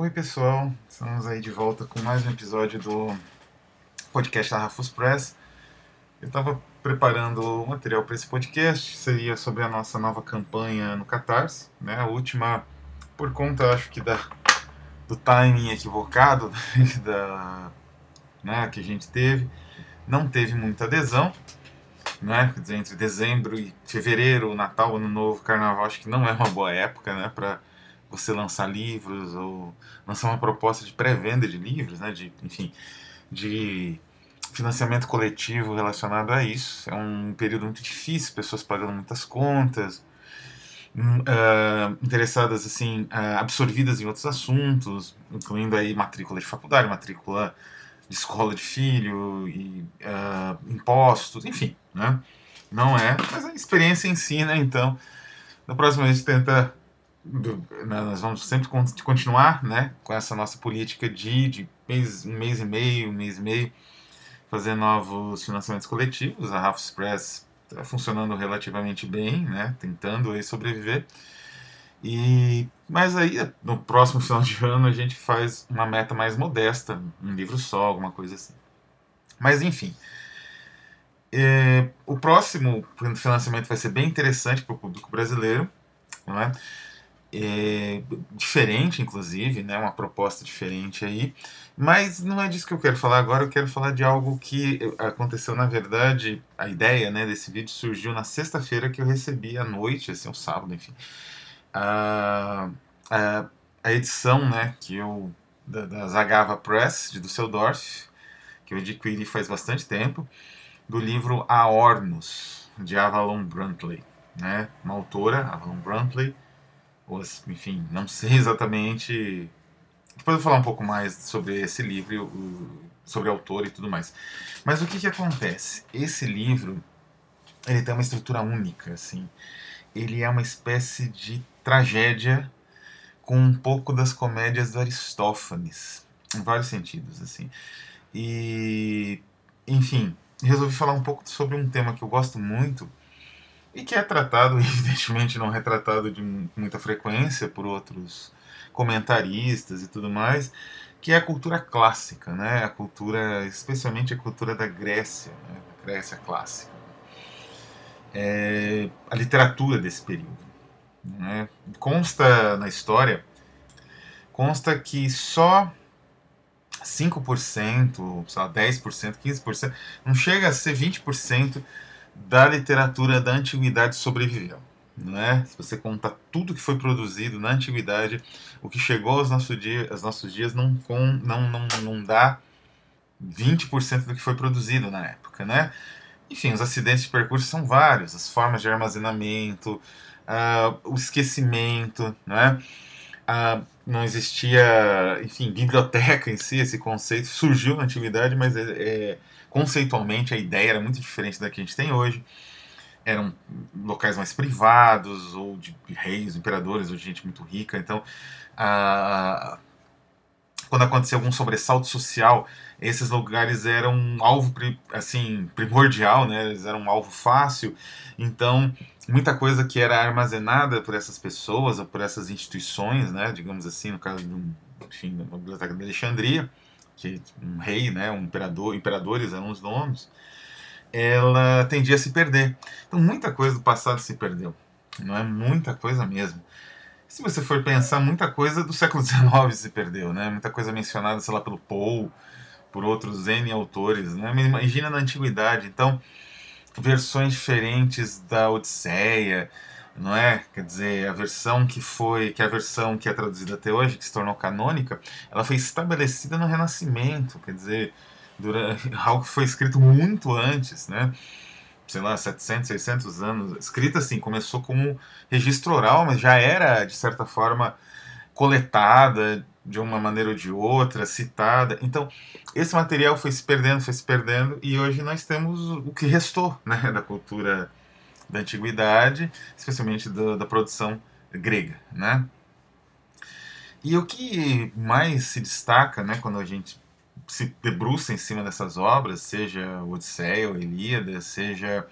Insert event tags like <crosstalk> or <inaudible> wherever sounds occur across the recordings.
Oi pessoal, estamos aí de volta com mais um episódio do podcast da Rafus Press. Eu estava preparando o material para esse podcast, seria sobre a nossa nova campanha no Catarse, né? A última, por conta acho que da, do timing equivocado <laughs> da, né, que a gente teve, não teve muita adesão, né? Entre dezembro e fevereiro, Natal, Ano Novo, Carnaval, acho que não é uma boa época, né? Para você lançar livros ou lançar uma proposta de pré-venda de livros, né? De, enfim, de financiamento coletivo relacionado a isso. É um período muito difícil, pessoas pagando muitas contas, uh, interessadas assim, uh, absorvidas em outros assuntos, incluindo aí matrícula de faculdade, matrícula de escola de filho e uh, impostos, enfim, né? Não é, mas a experiência ensina, então. Na próxima gente tenta né, nós vamos sempre continuar né, com essa nossa política de, de mês, um mês e meio, um mês e meio, fazer novos financiamentos coletivos. A Rafa Express está funcionando relativamente bem, né, tentando aí sobreviver. E, mas aí, no próximo final de ano, a gente faz uma meta mais modesta, um livro só, alguma coisa assim. Mas, enfim, é, o próximo financiamento vai ser bem interessante para o público brasileiro, é? É, diferente, inclusive, né, uma proposta diferente aí. Mas não é disso que eu quero falar agora, eu quero falar de algo que aconteceu, na verdade, a ideia né, desse vídeo surgiu na sexta-feira que eu recebi à noite, assim, um sábado, enfim, a, a, a edição né, que eu, da, da Zagava Press, de Düsseldorf, que eu adquiri faz bastante tempo, do livro A Ornos, de Avalon Brantley, né, uma autora, Avalon Brantley, enfim, não sei exatamente. Depois eu vou falar um pouco mais sobre esse livro, sobre o autor e tudo mais. Mas o que, que acontece? Esse livro ele tem uma estrutura única, assim. Ele é uma espécie de tragédia com um pouco das comédias do Aristófanes, em vários sentidos, assim. E, enfim, resolvi falar um pouco sobre um tema que eu gosto muito, e que é tratado, <laughs> evidentemente não retratado de muita frequência por outros comentaristas e tudo mais, que é a cultura clássica, né? A cultura, especialmente a cultura da Grécia, né? Grécia clássica. É, a literatura desse período. Né? Consta na história, consta que só 5%, sei lá, 10%, 15%, não chega a ser 20% da literatura da antiguidade sobreviveu. Né? Se você contar tudo que foi produzido na antiguidade, o que chegou aos nossos dias, aos nossos dias não, com, não, não, não dá 20% do que foi produzido na época. Né? Enfim, os acidentes de percurso são vários, as formas de armazenamento, uh, o esquecimento? Uh, não existia, enfim, biblioteca em si, esse conceito surgiu na antiguidade, mas é, é conceitualmente a ideia era muito diferente da que a gente tem hoje. Eram locais mais privados, ou de reis, imperadores, ou de gente muito rica. Então, quando acontecia algum sobressalto social, esses lugares eram um alvo assim primordial, né? Eles eram um alvo fácil. Então, muita coisa que era armazenada por essas pessoas ou por essas instituições, né? Digamos assim, no caso de um, enfim, da biblioteca de Alexandria, que um rei, né, um imperador, imperadores eram os nomes, ela tendia a se perder. Então muita coisa do passado se perdeu, não é muita coisa mesmo. Se você for pensar, muita coisa do século <laughs> XIX se perdeu, né? Muita coisa mencionada, sei lá, pelo Poe, por outros N autores, né? Imagina na antiguidade, então versões diferentes da Odisseia, não é? Quer dizer, a versão que foi, que é a versão que é traduzida até hoje, que se tornou canônica, ela foi estabelecida no Renascimento, quer dizer, durante, <laughs> algo que foi escrito muito antes, né? Sei lá, 700, 600 anos. Escrita assim, começou como registro oral, mas já era, de certa forma, coletada de uma maneira ou de outra, citada. Então, esse material foi se perdendo, foi se perdendo, e hoje nós temos o que restou né, <laughs> da cultura da antiguidade, especialmente da produção grega, né? E o que mais se destaca, né, quando a gente se debruça em cima dessas obras, seja o Odisseia, ou Ilíada, seja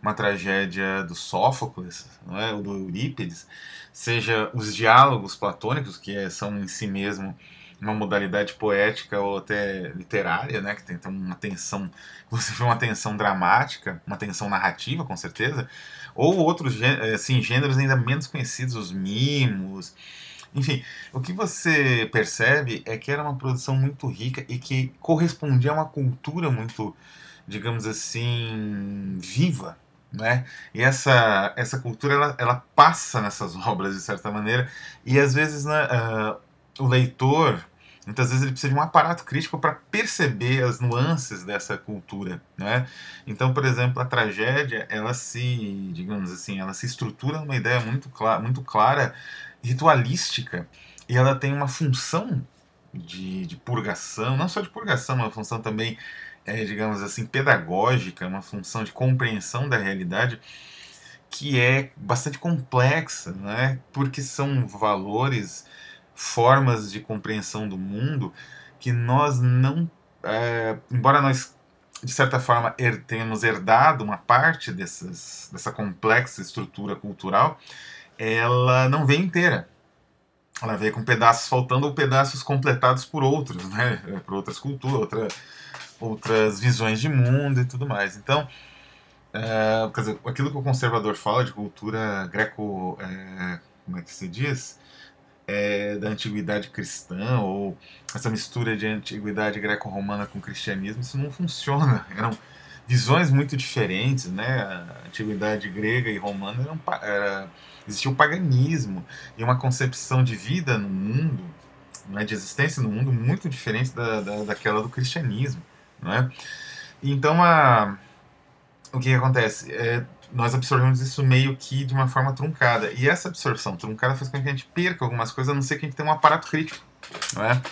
uma tragédia do Sófocles, não é? ou do Eurípides, seja os diálogos platônicos, que é, são em si mesmo uma modalidade poética ou até literária, né, que tem então, uma tensão, <laughs> inclusive uma tensão dramática, uma tensão narrativa, com certeza, ou outros assim, gêneros ainda menos conhecidos, os mimos, enfim, o que você percebe é que era uma produção muito rica e que correspondia a uma cultura muito, digamos assim, viva, né? E essa, essa cultura ela, ela passa nessas <laughs> obras de certa maneira e às vezes né, uh, o leitor muitas vezes ele precisa de um aparato crítico para perceber as nuances dessa cultura, né? Então, por exemplo, a tragédia ela se, digamos assim, ela se estrutura numa ideia muito clara, muito clara ritualística e ela tem uma função de, de purgação, não só de purgação, mas uma função também, é, digamos assim, pedagógica, uma função de compreensão da realidade que é bastante complexa, né? porque são valores, formas de compreensão do mundo que nós não, é, embora nós de certa forma her, tenhamos herdado uma parte dessas, dessa complexa estrutura cultural, ela não vem inteira. Ela vem com pedaços faltando ou pedaços completados por outros, né? Por outras culturas, outra, outras visões de mundo e tudo mais. Então, é, dizer, aquilo que o conservador fala de cultura greco, é, como é que se diz? É, da antiguidade cristã ou essa mistura de antiguidade greco-romana com cristianismo, isso não funciona. <laughs> Eram visões muito diferentes, né? A antiguidade grega e romana eram, era, existia o paganismo e uma concepção de vida no mundo, né, de existência no mundo muito diferente da, da, daquela do cristianismo, né? Então a o que, que acontece? É, nós absorvemos isso meio que de uma forma truncada. E essa absorção truncada faz com que a gente perca algumas coisas, a não ser que a gente tenha um aparato crítico. Né?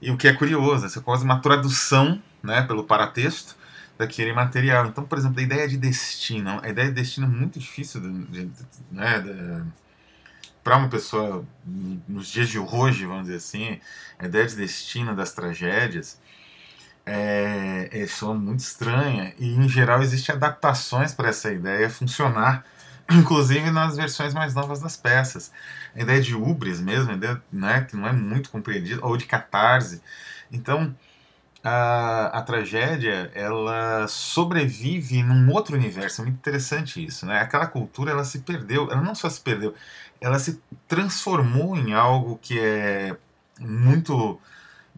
E o que é curioso, essa quase uma tradução né, pelo paratexto daquele material. Então, por exemplo, a ideia de destino, a ideia de destino é muito difícil de, de, né, de, para uma pessoa nos dias de hoje, vamos dizer assim, a ideia de destino das tragédias é, é só muito estranha e em geral existem adaptações para essa ideia funcionar, <clears throat> inclusive nas versões mais novas das peças. A ideia de ubris mesmo, ideia né, que não é muito compreendida, ou de catarse. Então, a, a tragédia ela sobrevive num outro universo. É muito interessante isso, né? Aquela cultura ela se perdeu, ela não só se perdeu, ela se transformou em algo que é muito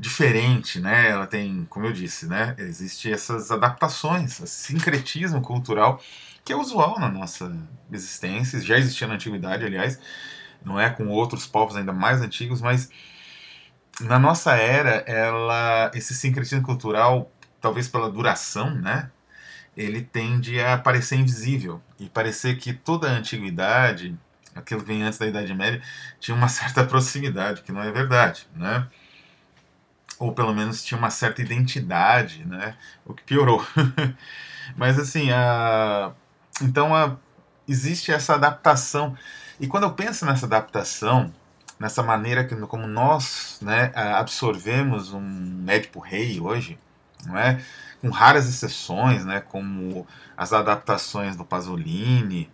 diferente, né? Ela tem, como eu disse, né? Existem essas adaptações, esse sincretismo cultural que é usual na nossa existência, já existia na antiguidade, aliás, não é com outros povos ainda mais antigos, mas na nossa era, ela, esse sincretismo cultural, talvez pela duração, né, ele tende a parecer invisível e parecer que toda a antiguidade, aquilo que vem antes da Idade Média, tinha uma certa <laughs> proximidade, que não é verdade, né? Ou pelo menos tinha uma certa identidade, né? O que piorou. <laughs> Mas assim, a... então a... existe essa adaptação. E quando eu penso nessa adaptação, nessa maneira que, como nós né, absorvemos um Édipo Rei hoje, não é? com raras exceções, né, como as adaptações do Pasolini,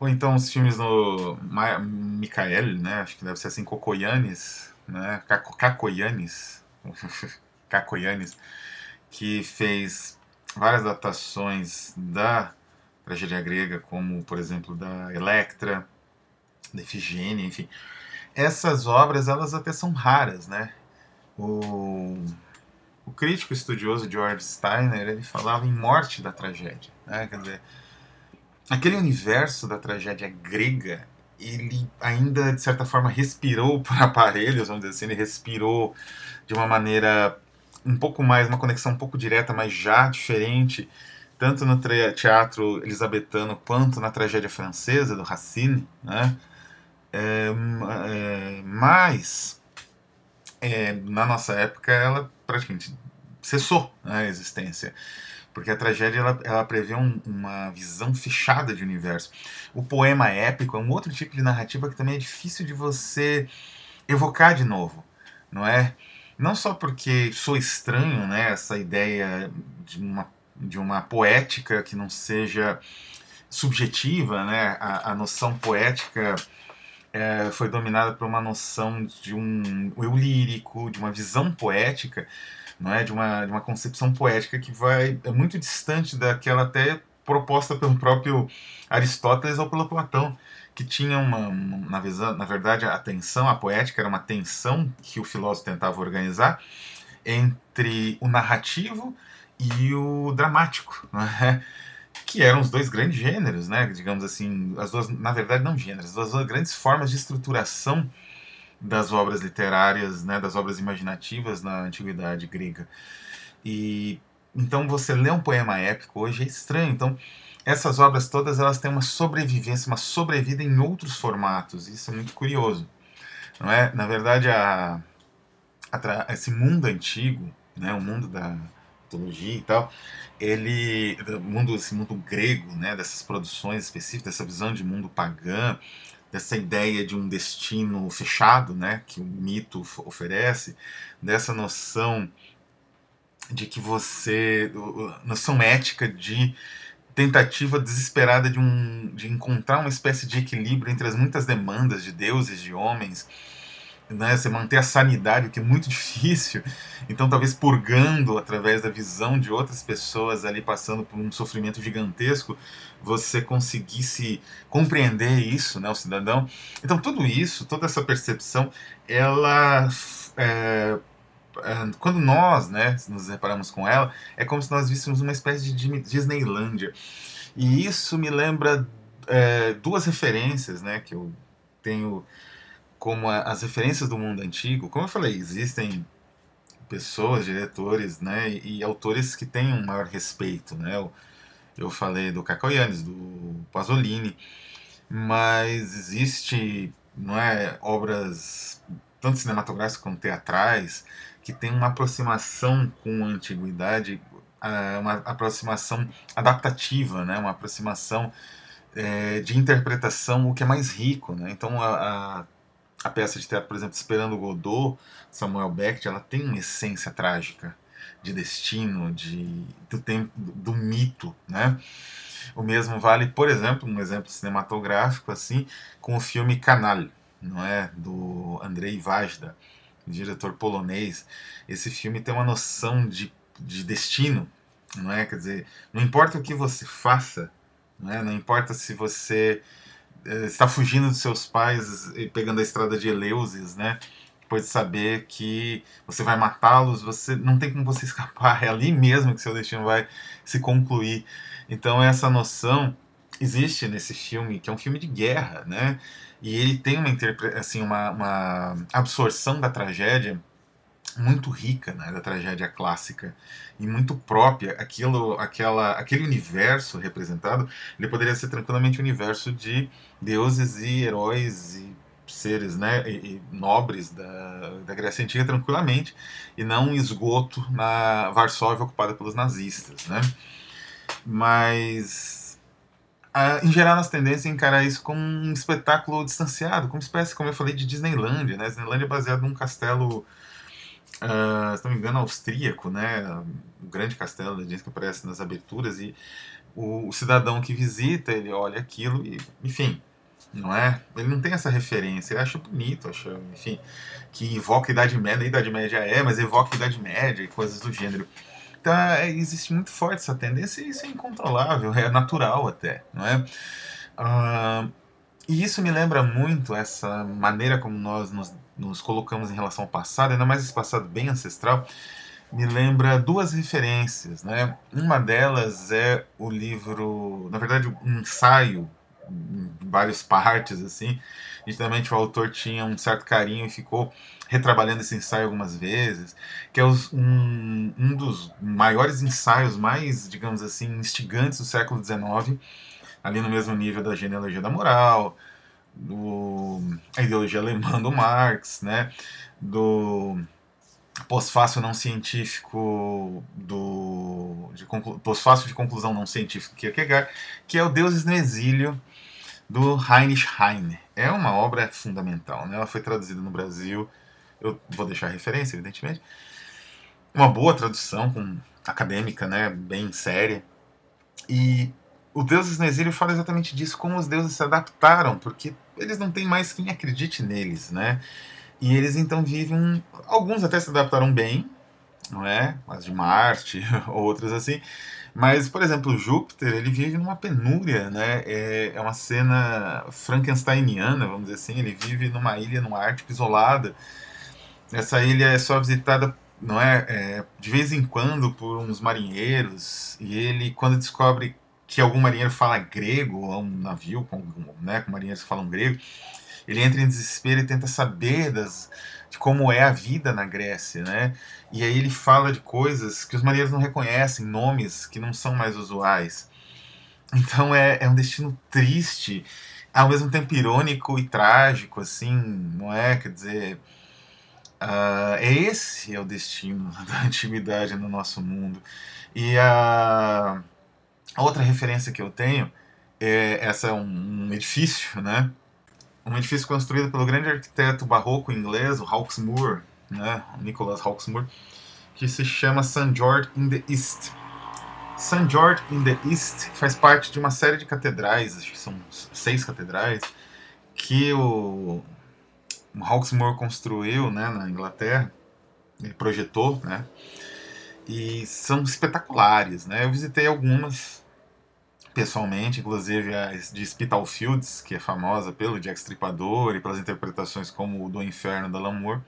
ou então os filmes do Ma Michael, né, acho que deve ser assim, Cocoyanes, né, Cacoyanes, <laughs> Cacoyanes, que fez várias adaptações da tragédia grega, como, por exemplo, da Electra, da Efigênia, enfim essas obras elas até são raras, né? O, o crítico estudioso George Steiner ele falava em morte da tragédia, né? Quer dizer, aquele universo da tragédia grega ele ainda de certa forma respirou <laughs> por aparelhos, vamos dizer assim, ele respirou de uma maneira um pouco mais, uma conexão um pouco direta, mas já diferente, tanto no teatro elisabetano quanto na tragédia francesa do Racine, né? É, é, mas, é, na nossa época, ela praticamente cessou né, a existência. Porque a tragédia ela, ela prevê um, uma visão fechada de universo. O poema épico é um outro tipo de narrativa que também é difícil de você evocar de novo, não é? não só porque sou estranho, né, essa ideia de uma, de uma poética que não seja subjetiva, né, a, a noção poética é, foi dominada por uma noção de um eu lírico, de uma visão poética, não é, de uma, de uma concepção poética que vai é muito distante daquela até proposta pelo próprio Aristóteles ou pelo Platão que tinha uma, na, visão, na verdade, a tensão, a poética era uma tensão que o filósofo tentava organizar entre o narrativo e o dramático, <laughs> é? que eram os dois grandes gêneros, né? digamos assim, as duas, na verdade, não gêneros, as duas grandes formas de estruturação das obras literárias, né? das obras imaginativas na antiguidade grega. E então você lê um poema épico hoje é estranho. Então essas obras todas elas têm uma sobrevivência, uma sobrevida em outros formatos. Isso é muito curioso, não é? Na verdade, a, a esse mundo antigo, né, o mundo da mitologia e tal, ele, mundo, esse mundo grego, né, dessas produções específicas, dessa visão de mundo pagã, dessa ideia de um destino fechado, né, que o mito oferece, dessa noção de que você, noção ética de tentativa desesperada de, um, de encontrar uma espécie de equilíbrio entre as muitas demandas de deuses, de homens, né, você manter a sanidade, o que é muito <laughs> difícil. Então, talvez purgando através da visão de outras pessoas ali passando por um sofrimento gigantesco, você conseguisse compreender isso, né, o cidadão. Então, tudo isso, toda essa percepção, ela é, é, quando nós né, nos reparamos com ela, é como se nós víssemos uma espécie de Disneylândia. E isso me lembra é, duas referências né, que eu tenho como as referências do mundo antigo. Como eu falei, existem pessoas, diretores né, e, e autores que têm um maior respeito. Né? Eu, eu falei do Cacau Yannis, do Pasolini, mas existe não é, obras tanto cinematográficas quanto teatrais que tem uma aproximação com a antiguidade, uma aproximação adaptativa, né? uma aproximação é, de interpretação, o que é mais rico. Né? Então, a, a, a, peça de teatro, por exemplo, Esperando Godot, Samuel Beckett, ela tem uma essência trágica de destino, de, do, tempo, do mito. Né? O mesmo vale, por exemplo, um exemplo cinematográfico assim, com o filme Canal, não é, do Andrei Vajda diretor polonês, esse filme tem uma noção de, de destino, não é? Quer dizer, não importa o que você faça, não, é? não importa se você está fugindo dos seus pais e pegando a estrada de Eleusis, né? Depois de saber que você vai matá-los, você não tem como você <laughs> escapar, é ali mesmo que seu destino vai se concluir. Então essa noção existe nesse filme, que é um filme de guerra, né? E ele tem uma, assim, uma, uma absorção da tragédia muito rica, né, da tragédia clássica e muito própria. Aquilo, aquela, aquele universo representado, ele poderia ser tranquilamente um universo de deuses e heróis e seres né, e, e nobres da, da Grécia Antiga tranquilamente, e não um esgoto na Varsóvia ocupada pelos nazistas. Né? Mas em geral, nas tendências a encarar isso como um espetáculo distanciado, como espécie, como eu falei, de Disneylandia. Né? Disneylandia é baseado num castelo, uh, se não me engano, austríaco, né? um grande castelo da que aparece nas aberturas, e o, o, cidadão que visita, ele olha aquilo e, enfim, não é? Ele não tem essa referência, ele acha bonito, acha, enfim, que evoca a Idade Média, a Idade Média é, mas evoca a Idade Média e coisas do gênero. Então, é, existe muito forte essa tendência e isso é incontrolável, é natural até, não é? Uh, e isso me lembra muito essa maneira como nós nos, nos colocamos em relação ao passado, ainda mais esse passado bem ancestral, me lembra duas referências, né? Uma delas é o livro, na verdade, um ensaio em várias partes, assim. Nitidamente o autor tinha um certo carinho e ficou retrabalhando esse ensaio algumas vezes, que é os, um, um dos maiores ensaios, mais, digamos assim, instigantes do século XIX, ali no mesmo nível da genealogia da moral, do, a ideologia alemã do Marx, né, do pós-fácil não científico do de pós-fácil de conclusão não científica Kierkegaard, que é o Deuses no Exílio do Heinrich Heine. É uma obra fundamental, né? Ela foi traduzida no Brasil Eu vou deixar a referência, evidentemente. Uma boa tradução, com acadêmica, né, bem séria. E o Deuses no Exílio fala exatamente disso, como os deuses se adaptaram, porque eles não têm mais quem acredite neles, né? E eles então vivem. Alguns até se adaptaram bem, não é? As de Marte, <laughs> outros assim. Mas, por exemplo, Júpiter, ele vive numa penúria, né? É, é uma cena frankensteiniana, vamos dizer assim. Ele vive numa ilha no Ártico isolada. Essa ilha é só visitada, não é? é de vez em quando por uns marinheiros. E ele, quando descobre que algum marinheiro fala grego, ou um navio com, né, com marinheiros que falam grego, ele entra em desespero e tenta saber das, de como é a vida na Grécia, né? E aí ele fala de coisas que os marinheiros não reconhecem, nomes que não são mais usuais. Então é, é um destino triste, ao mesmo tempo irônico e trágico, assim, não é? Quer dizer, uh, esse é o destino <laughs> da antiguidade no nosso mundo. E a, outra referência que eu tenho é essa é um, um edifício, né? um edifício construído pelo grande arquiteto barroco inglês, o Hawksmoor, né, Nicholas Hawksmoor, que se chama St. George in the East. St. George in the East faz parte de uma série de catedrais, acho que são seis catedrais, que o, o Hawksmoor construiu né, na Inglaterra, ele projetou, né, e são espetaculares. Né? Eu visitei algumas, pessoalmente, inclusive a de Spitalfields, que é famosa pelo Jack Stripador e pelas interpretações como o do Inferno da Lamour.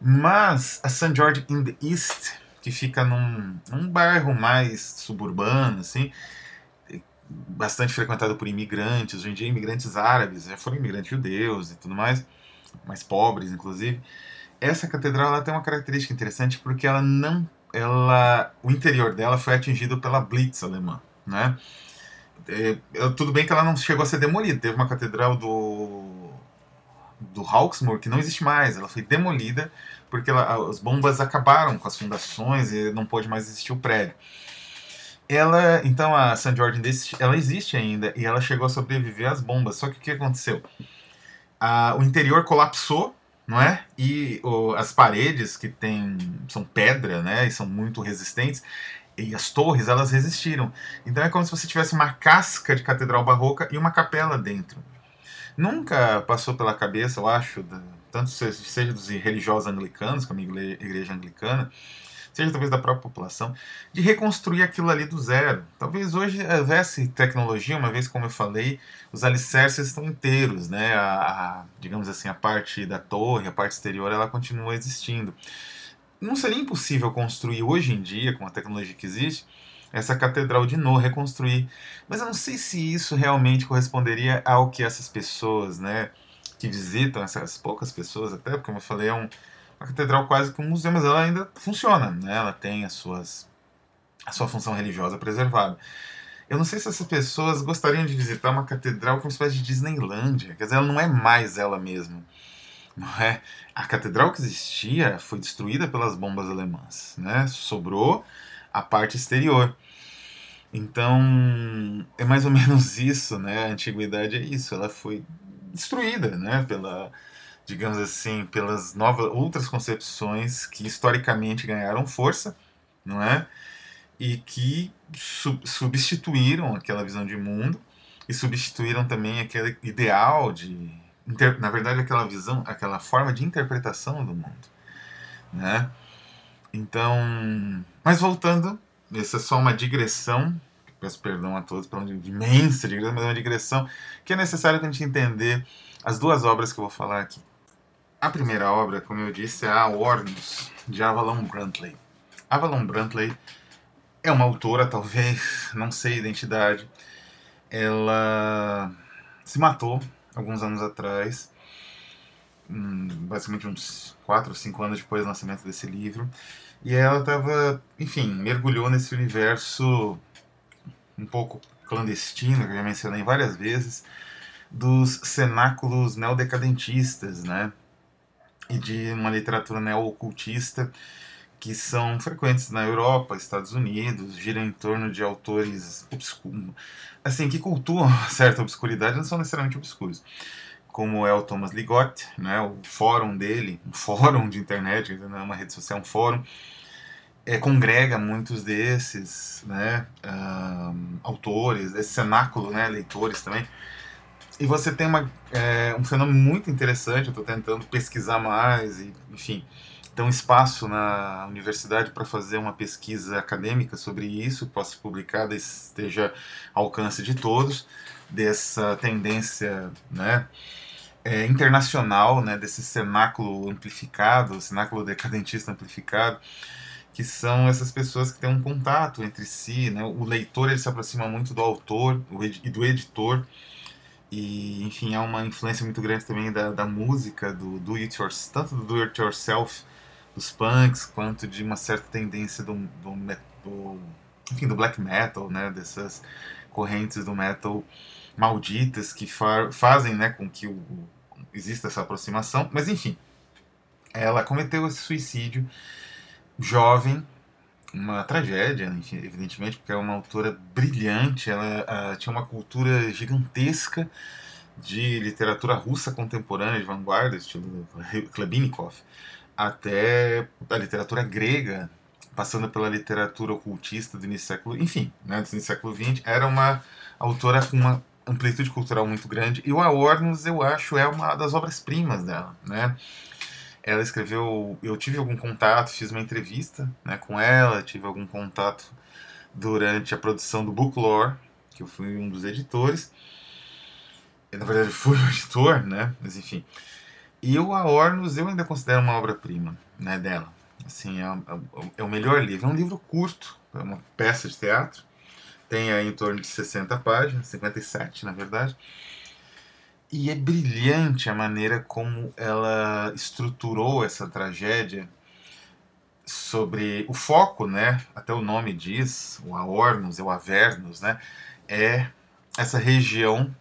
Mas a St. George in the East, que fica num, num bairro mais suburbano, assim, bastante frequentado por imigrantes, hoje em dia imigrantes árabes, já foram imigrantes judeus e tudo mais, mais pobres inclusive. Essa catedral ela tem uma característica interessante porque ela não, ela, o interior dela foi atingido pela Blitz alemã né? É, tudo bem que ela não chegou a ser demolida. Teve uma catedral do do Hawksmoor que não existe mais. Ela foi demolida porque ela, as bombas acabaram com as fundações e não pôde mais existir o prédio. Ela, então a St. George ela existe ainda e ela chegou a sobreviver às bombas. Só que o que aconteceu? A, o interior colapsou, não é? E as paredes que tem são pedra, né? E são muito resistentes e as torres elas resistiram. Então é como se você tivesse uma casca de catedral barroca e uma capela dentro. Nunca passou pela cabeça, eu acho, tanto seja dos religiosos anglicanos, como a igreja anglicana, seja talvez da própria população, de reconstruir aquilo ali do zero. Talvez hoje houvesse tecnologia, uma vez como eu falei, os alicerces estão inteiros, né? A, a, digamos assim, a parte da torre, a parte exterior, ela continua existindo não seria impossível construir hoje em dia, com a tecnologia que existe, essa catedral de novo, reconstruir. Mas eu não sei se isso realmente corresponderia ao que essas pessoas, né, que visitam, essas poucas pessoas, até porque, como eu falei, é um, uma catedral quase que um museu, mas ela ainda funciona, né, ela tem as suas, a sua função religiosa preservada. Eu não sei se essas pessoas gostariam de visitar uma catedral como uma espécie de Disneylândia, quer dizer, ela não é mais ela mesma. Não é? A catedral que existia foi destruída pelas bombas alemãs, né? Sobrou a parte exterior. Então, é mais ou <laughs> menos isso, né? A antiguidade é isso, ela foi destruída, né, pela digamos assim, pelas novas outras concepções que historicamente ganharam força, não é? E que sub substituíram aquela visão de mundo e substituíram também aquele ideal de na verdade, aquela visão, aquela forma de interpretação do mundo. Né? Então, mas voltando, essa é só uma digressão, peço perdão a todos pela imensa digressão, mas é uma digressão que é necessária para a gente entender as duas obras que eu vou falar aqui. A primeira obra, como eu disse, é a Ornos, de Avalon Brantley. Avalon Brantley é uma autora, talvez, <laughs> não sei a identidade. Ela se matou alguns anos atrás, hum, basicamente uns 4 ou 5 anos depois do lançamento desse livro. E ela estava, enfim, mergulhou nesse universo um pouco clandestino, que eu já mencionei várias vezes, dos cenáculos neodecadentistas, né? E de uma literatura neo-ocultista que são frequentes na Europa, Estados Unidos, giram em torno de autores assim, que cultuam <laughs> certa obscuridade, não são necessariamente obscuros, como é o Thomas Ligotti, né, o fórum dele, um fórum de internet, não é uma rede social, é um fórum, é, congrega muitos desses né, um, autores, esse cenáculo, né, leitores também. E você tem uma, é, um fenômeno muito interessante, eu estou tentando pesquisar mais, e, enfim, um espaço na universidade para fazer uma pesquisa acadêmica sobre isso, possa ser publicada, esteja ao alcance de todos, dessa tendência né, é, internacional, né, desse cenáculo amplificado, cenáculo decadentista amplificado, que são essas pessoas que têm um contato entre si, né? O leitor ele se aproxima muito do autor e do editor e enfim há uma influência muito grande também da, da música do do it yourself, tanto do do it yourself dos punks quanto de uma certa tendência do, do, do enfim do black metal, né? Dessas correntes do metal malditas que fa fazem, né, com que o, exista essa aproximação. Mas enfim, ela cometeu esse suicídio jovem, uma tragédia, evidentemente, porque é uma autora brilhante, ela uh, tinha uma cultura gigantesca de literatura russa contemporânea, de vanguarda, estilo Klebinikov, até a literatura grega, passando pela literatura ocultista do início do século, enfim, né, do início do século XX, era uma autora com uma amplitude cultural muito grande, e o Aornos, eu acho, é uma das obras-primas dela, né, ela escreveu, eu tive algum contato, fiz uma entrevista né, com ela, tive algum contato durante a produção do Book Lore, que eu fui um dos editores. Eu, na verdade, fui o <laughs> editor, né? Mas enfim. E o Aornos eu ainda considero uma obra-prima né, dela. Assim, é, é, é, o melhor livro. É um livro curto, é uma peça de teatro. Tem aí em torno de 60 páginas, 57 na verdade. E é brilhante a maneira como ela estruturou essa tragédia sobre o foco, né? Até o nome diz, o Aornos, o Avernus, né? É essa região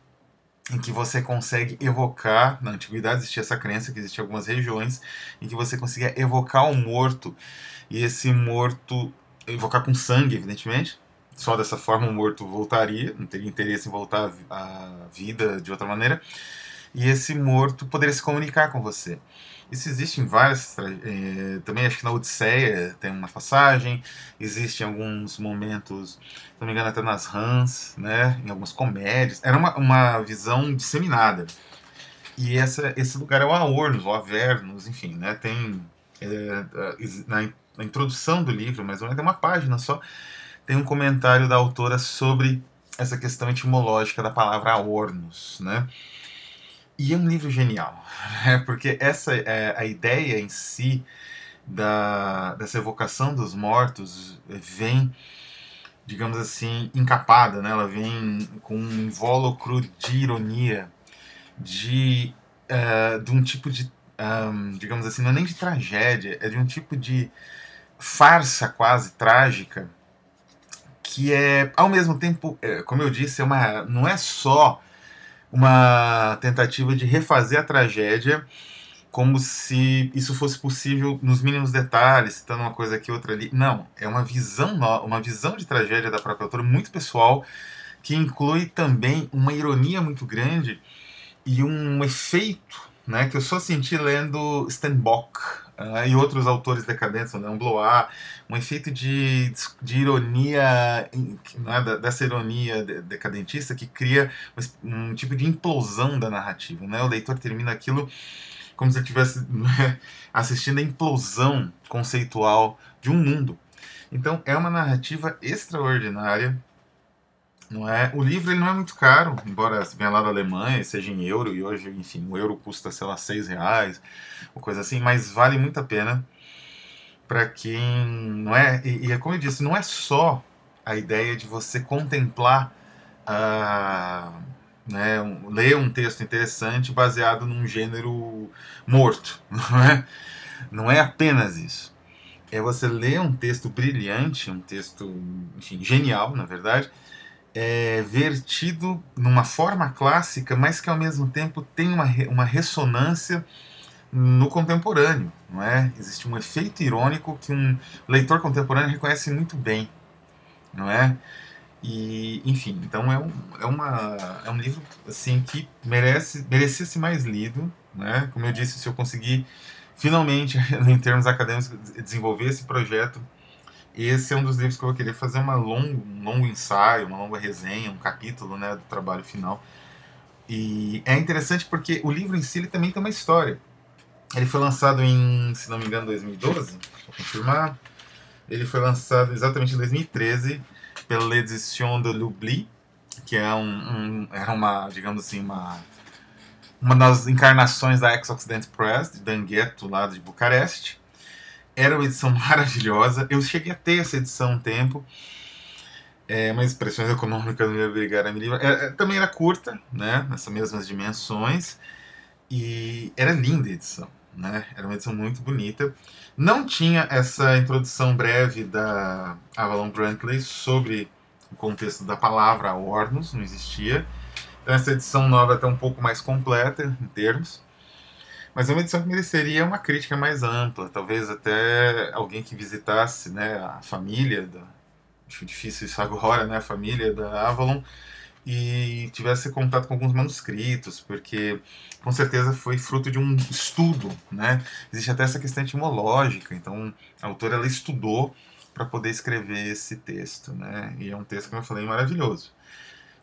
em que você consegue evocar, na antiguidade existia essa crença que existiam algumas regiões em que você conseguia evocar um morto e esse morto evocar com sangue, evidentemente, só dessa forma o morto voltaria, não teria interesse em voltar à vida de outra maneira, e esse morto poderia se comunicar com você. Isso existe em várias. Eh, também acho que na Odisseia tem uma passagem, existe em alguns momentos, se não me engano, até nas Hans, né, em algumas comédias. Era uma, uma visão disseminada. E essa, esse lugar é o Aornos, o Avernus, enfim, né, tem. É, na, na introdução do livro, ou menos, tem uma página só tem um comentário da autora sobre essa questão etimológica da palavra aornos, né? E é um livro genial, <laughs> né? porque essa é a ideia em si da, dessa evocação dos mortos vem, digamos assim, encapada, né? Ela vem com um invólucro de ironia, de, uh, de um tipo de, um, digamos assim, não é nem de tragédia, é de um tipo de farsa quase trágica que é, ao mesmo tempo, é, como eu disse, é uma, não é só uma tentativa de refazer a tragédia como se isso fosse possível nos mínimos detalhes, citando uma coisa aqui, outra ali. Não, é uma visão, uma visão de tragédia da própria autora muito pessoal, que inclui também uma ironia muito grande e um efeito né, que eu só senti lendo Stenbock uh, e outros autores decadentes, né, um Blois, um efeito de, de ironia, né, dessa ironia decadentista que cria um tipo de implosão da narrativa. Né? O leitor termina aquilo como se ele estivesse né, assistindo a implosão conceitual de um mundo. Então é uma narrativa extraordinária não é? O livro ele não é muito caro, embora venha lá da Alemanha, seja em euro, e hoje, enfim, o euro custa, sei lá, seis reais, ou coisa assim, mas vale muito a pena para quem, não é? E, e, é como eu disse, não é só a ideia de você contemplar, a, né, um, ler um texto interessante baseado num gênero morto, <laughs> não é? Não é apenas isso. É você ler um texto brilhante, um texto, enfim, genial, na verdade, é, vertido numa forma clássica, mas que ao mesmo tempo tem uma, uma ressonância no contemporâneo, não é? Existe um efeito irônico que um leitor contemporâneo reconhece muito bem, não é? E, enfim, então é um, é, uma, é um livro assim que merece merecia ser mais lido, né? Como eu disse, se eu conseguir finalmente, <laughs> em termos acadêmicos, desenvolver esse projeto, esse é um dos livros que eu vou querer fazer uma longo, um longo ensaio, uma longa resenha, um capítulo né, do trabalho final. E é interessante porque o livro em si ele também tem uma história. Ele foi lançado em, se não me engano, 2012, vou confirmar. Ele foi lançado exatamente em 2013 pela L'Édition de l'Oubli, que é um, um, era uma, digamos assim, uma, uma das encarnações da Ex-Occident Press, de Dangueto, lá de Bucareste. Era uma edição <laughs> maravilhosa. Eu cheguei a ter essa edição um tempo. É, mas expressões econômicas não me obrigaram a me livrar. É, é, também era curta, né, nessas mesmas dimensões. E era linda a edição. Né? Era uma edição muito bonita. Não tinha essa introdução breve da Avalon Brantley sobre o contexto da palavra Ornos, não existia. Então essa edição nova é até um pouco mais completa em termos. Mas é uma edição que mereceria uma crítica mais ampla, talvez até alguém que visitasse né, a família, da, acho difícil isso agora, né, a família da Avalon, e tivesse contato com alguns manuscritos, porque com certeza foi fruto de um estudo, né? Existe até essa questão etimológica, então a autora ela estudou para poder escrever esse texto, né? E é um texto, como eu falei, maravilhoso.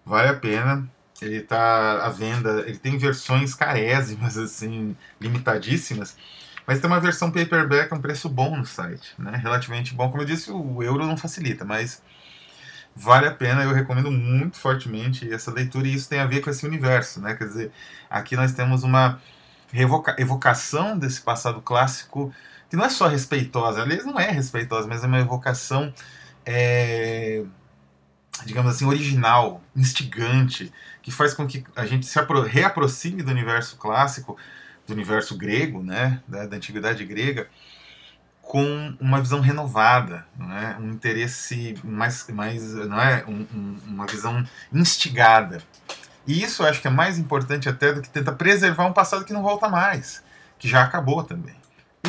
Vale a pena. Ele está à venda, ele tem versões carésimas, assim, limitadíssimas, mas tem uma versão paperback a um preço bom no site, né? Relativamente bom. Como eu disse, o euro não facilita, mas vale a pena, eu recomendo muito fortemente essa leitura e isso tem a ver com esse universo, né? Quer dizer, aqui nós temos uma evocação desse passado clássico que não é só respeitosa, aliás, não é respeitosa, mas é uma evocação, é, digamos assim, original, instigante, que faz com que a gente se reaproxime do universo clássico, do universo grego, né, da, da antiguidade grega, com uma visão renovada, não é? um interesse mais, mais não é? Um, um, uma visão instigada. E isso eu acho que é mais importante até do que tentar preservar um passado que não volta mais, que já acabou também.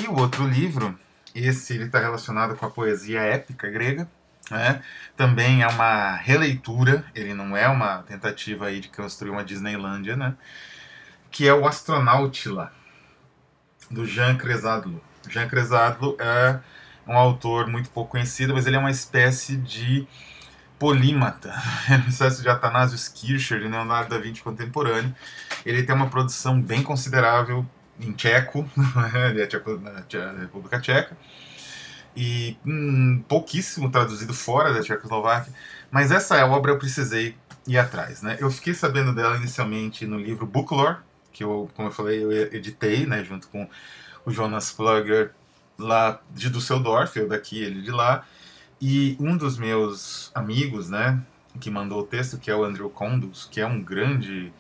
E o outro livro, esse ele está relacionado com a poesia épica grega, né? também é uma releitura, ele não é uma tentativa aí de construir uma Disneylândia, né? que é o Astronautila, do Jean Cressadlo. Jean Cresado é um autor muito pouco conhecido, mas ele é uma espécie de polímata, é <laughs> uma espécie de Athanasius Kircher, de Leonardo da Vinci contemporâneo. Ele tem uma produção bem considerável em tcheco, <laughs> ele é tcheco, na República Tcheca, e hum, pouquíssimo traduzido fora da Tchecoslováquia, mas essa obra eu precisei ir atrás. Né? Eu fiquei sabendo dela inicialmente no livro Booklore, que eu, como eu falei, eu editei, né, junto com o Jonas Plugger lá de Düsseldorf, eu daqui, ele de lá. E um dos meus amigos, né, que mandou o texto, que é o Andrew Condos, que é um grande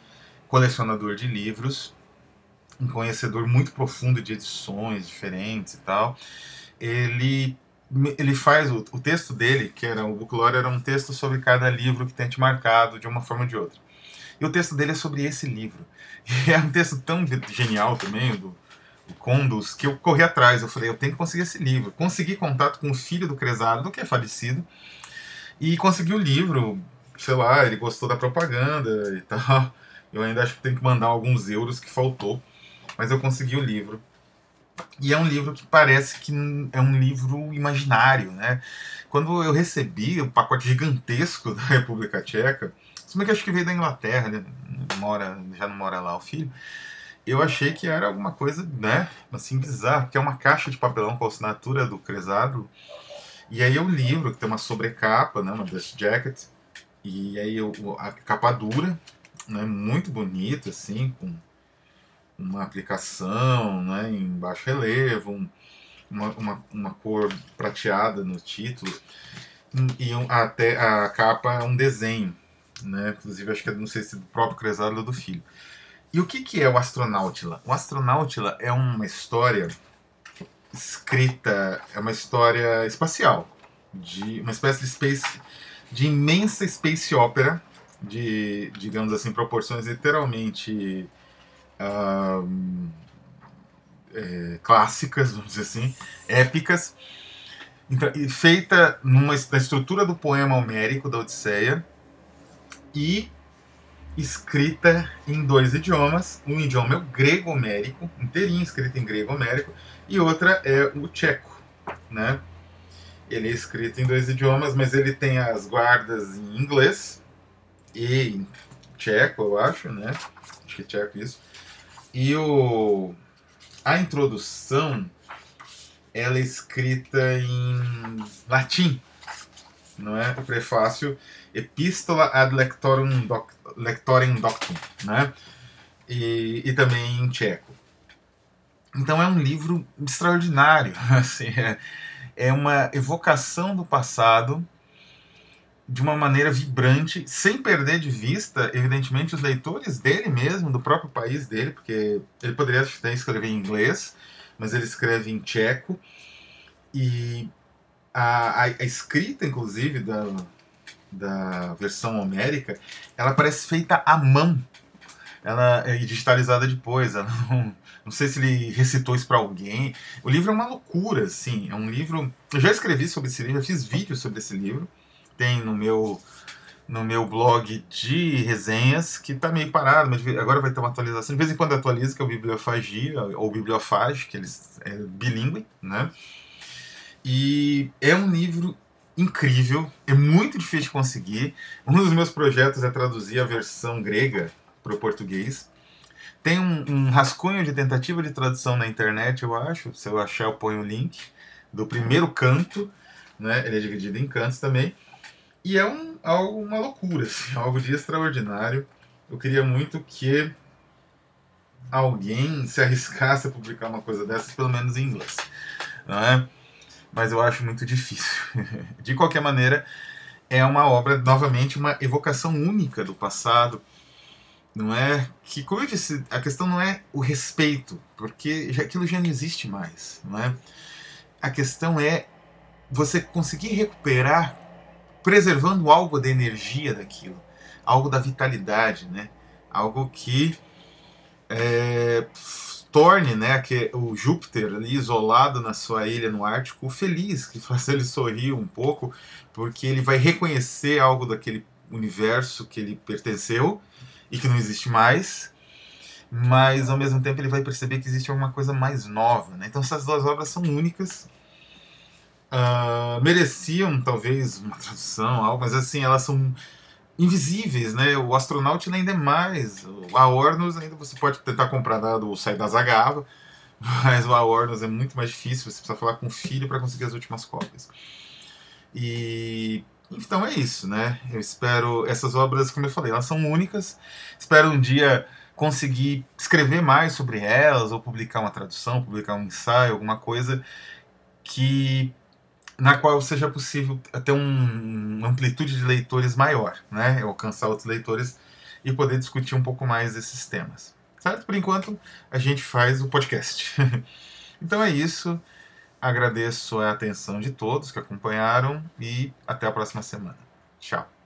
colecionador de livros, um conhecedor muito profundo de edições diferentes e tal. Ele ele faz o, o texto dele, que era o Booklore, era um texto sobre cada livro que tem te marcado de uma forma ou de outra. E o texto dele é sobre esse livro. <laughs> E é um texto tão genial também, do, Condus, que eu corri atrás. Eu falei, eu tenho que conseguir esse livro. Consegui contato com o filho do Cresado, que é falecido, e consegui o livro. Sei lá, ele gostou da propaganda e tal. <laughs> Eu ainda acho que tenho que mandar alguns euros que faltou, mas eu consegui o livro. E é um livro que parece que é um livro imaginário, né? Quando eu recebi o pacote gigantesco <laughs> da República Tcheca, bem que acho que veio da Inglaterra, né? mora, já não mora lá o filho. Eu achei que era alguma coisa, né, assim, bizarra, que é uma caixa de papelão com a assinatura do Cresado, e aí o livro, que tem uma sobrecapa, né, uma dust jacket, e aí a capa dura, né, muito bonito, assim, com uma aplicação, né, em baixo relevo, um, uma, uma, uma, cor prateada no título, e um, até a capa é um desenho, né, inclusive acho que é, não sei se do próprio Cresado ou do filho. E o que, que é o Astronautila? O Astronautila é uma história escrita, é uma história espacial, de uma espécie de space, de imensa space opera, de, digamos assim, proporções literalmente é, clássicas, vamos dizer assim, épicas, então, feita numa, na estrutura do poema homérico da Odisseia e escrita em dois idiomas. Um idioma é o grego homérico, inteirinho escrito em grego homérico, e outra é o tcheco, né? Ele é escrito em dois idiomas, mas ele tem as guardas em inglês e em tcheco, eu acho, né? Acho que é tcheco isso. E o a introdução ela é escrita em latim, não é? O prefácio Epistola ad lectorum, doc, lectorem doctum, né? E, e também em tcheco. Então é um livro extraordinário, <laughs> assim, é, é uma evocação do passado de uma maneira vibrante, sem perder de vista, evidentemente, os leitores dele mesmo, do próprio país dele, porque ele poderia até escrever em inglês, mas ele escreve em tcheco, e a, a, a escrita, inclusive, da, da versão homérica, ela parece feita à mão. Ela é digitalizada depois. Ela <laughs> não, não sei se ele recitou isso para alguém. O livro é uma loucura, assim. É um livro. Eu já escrevi sobre esse livro, eu fiz vídeos sobre esse livro. Tem no meu no meu blog de resenhas, que está meio parado, mas agora vai ter uma atualização. De vez em quando atualiza, que é o Bibliofagia, ou Bibliofage, que eles é bilíngue, né? E é um livro incrível, é muito difícil de conseguir. Um dos meus projetos é traduzir a versão grega para o português. Tem um, um, rascunho de tentativa de tradução na internet, eu acho. Se eu achar, eu ponho o link do primeiro canto. Né? Ele é dividido em cantos também. E é um, algo, uma loucura, <laughs> assim, algo de extraordinário. Eu queria muito que alguém se arriscasse a publicar uma coisa dessas, pelo menos em inglês. Não é? mas eu acho muito difícil. <laughs> De qualquer maneira, é uma obra, novamente, uma evocação única do passado. Não é que, como eu disse, a questão não é o respeito, porque aquilo já não existe mais. Não é? A questão é você conseguir recuperar, preservando algo da energia daquilo, algo da vitalidade, né? algo que é, torne né, que o Júpiter ali isolado na sua ilha no Ártico feliz, que faz ele sorrir um pouco, porque ele vai reconhecer algo daquele universo que ele pertenceu e que não existe mais, mas ao mesmo tempo ele vai perceber que existe alguma coisa mais nova. Né? Então essas duas obras são únicas. Uh, mereciam talvez uma tradução, algo, mas assim, elas são invisíveis, né? O astronauta ainda é mais. O Aornos ainda você pode tentar comprar do sair da Zagava, <laughs> mas o Aornos é muito mais difícil, você precisa falar com o filho para conseguir as últimas cópias. E então é isso, né? Eu espero essas obras, como eu falei, elas são únicas. Espero um dia conseguir escrever mais sobre elas ou publicar uma tradução, publicar um ensaio, alguma coisa que na qual seja possível ter um, uma amplitude de leitores maior, né? alcançar outros leitores e poder discutir um pouco mais esses temas. Certo? Por enquanto, a gente faz o podcast. <laughs> então é isso. Agradeço a atenção de todos que acompanharam e até a próxima semana. Tchau.